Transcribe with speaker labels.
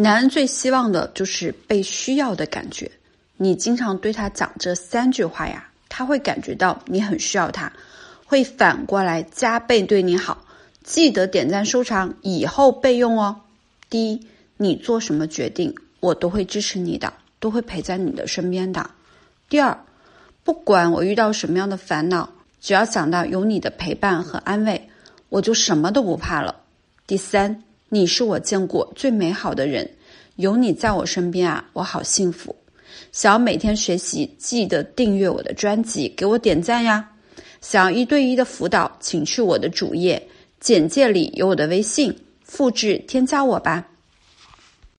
Speaker 1: 男人最希望的就是被需要的感觉。你经常对他讲这三句话呀，他会感觉到你很需要他，会反过来加倍对你好。记得点赞收藏，以后备用哦。第一，你做什么决定，我都会支持你的，都会陪在你的身边的。第二，不管我遇到什么样的烦恼，只要想到有你的陪伴和安慰，我就什么都不怕了。第三，你是我见过最美好的人，有你在我身边啊，我好幸福。想要每天学习，记得订阅我的专辑，给我点赞呀。想要一对一的辅导，请去我的主页。简介里有我的微信，复制添加我吧。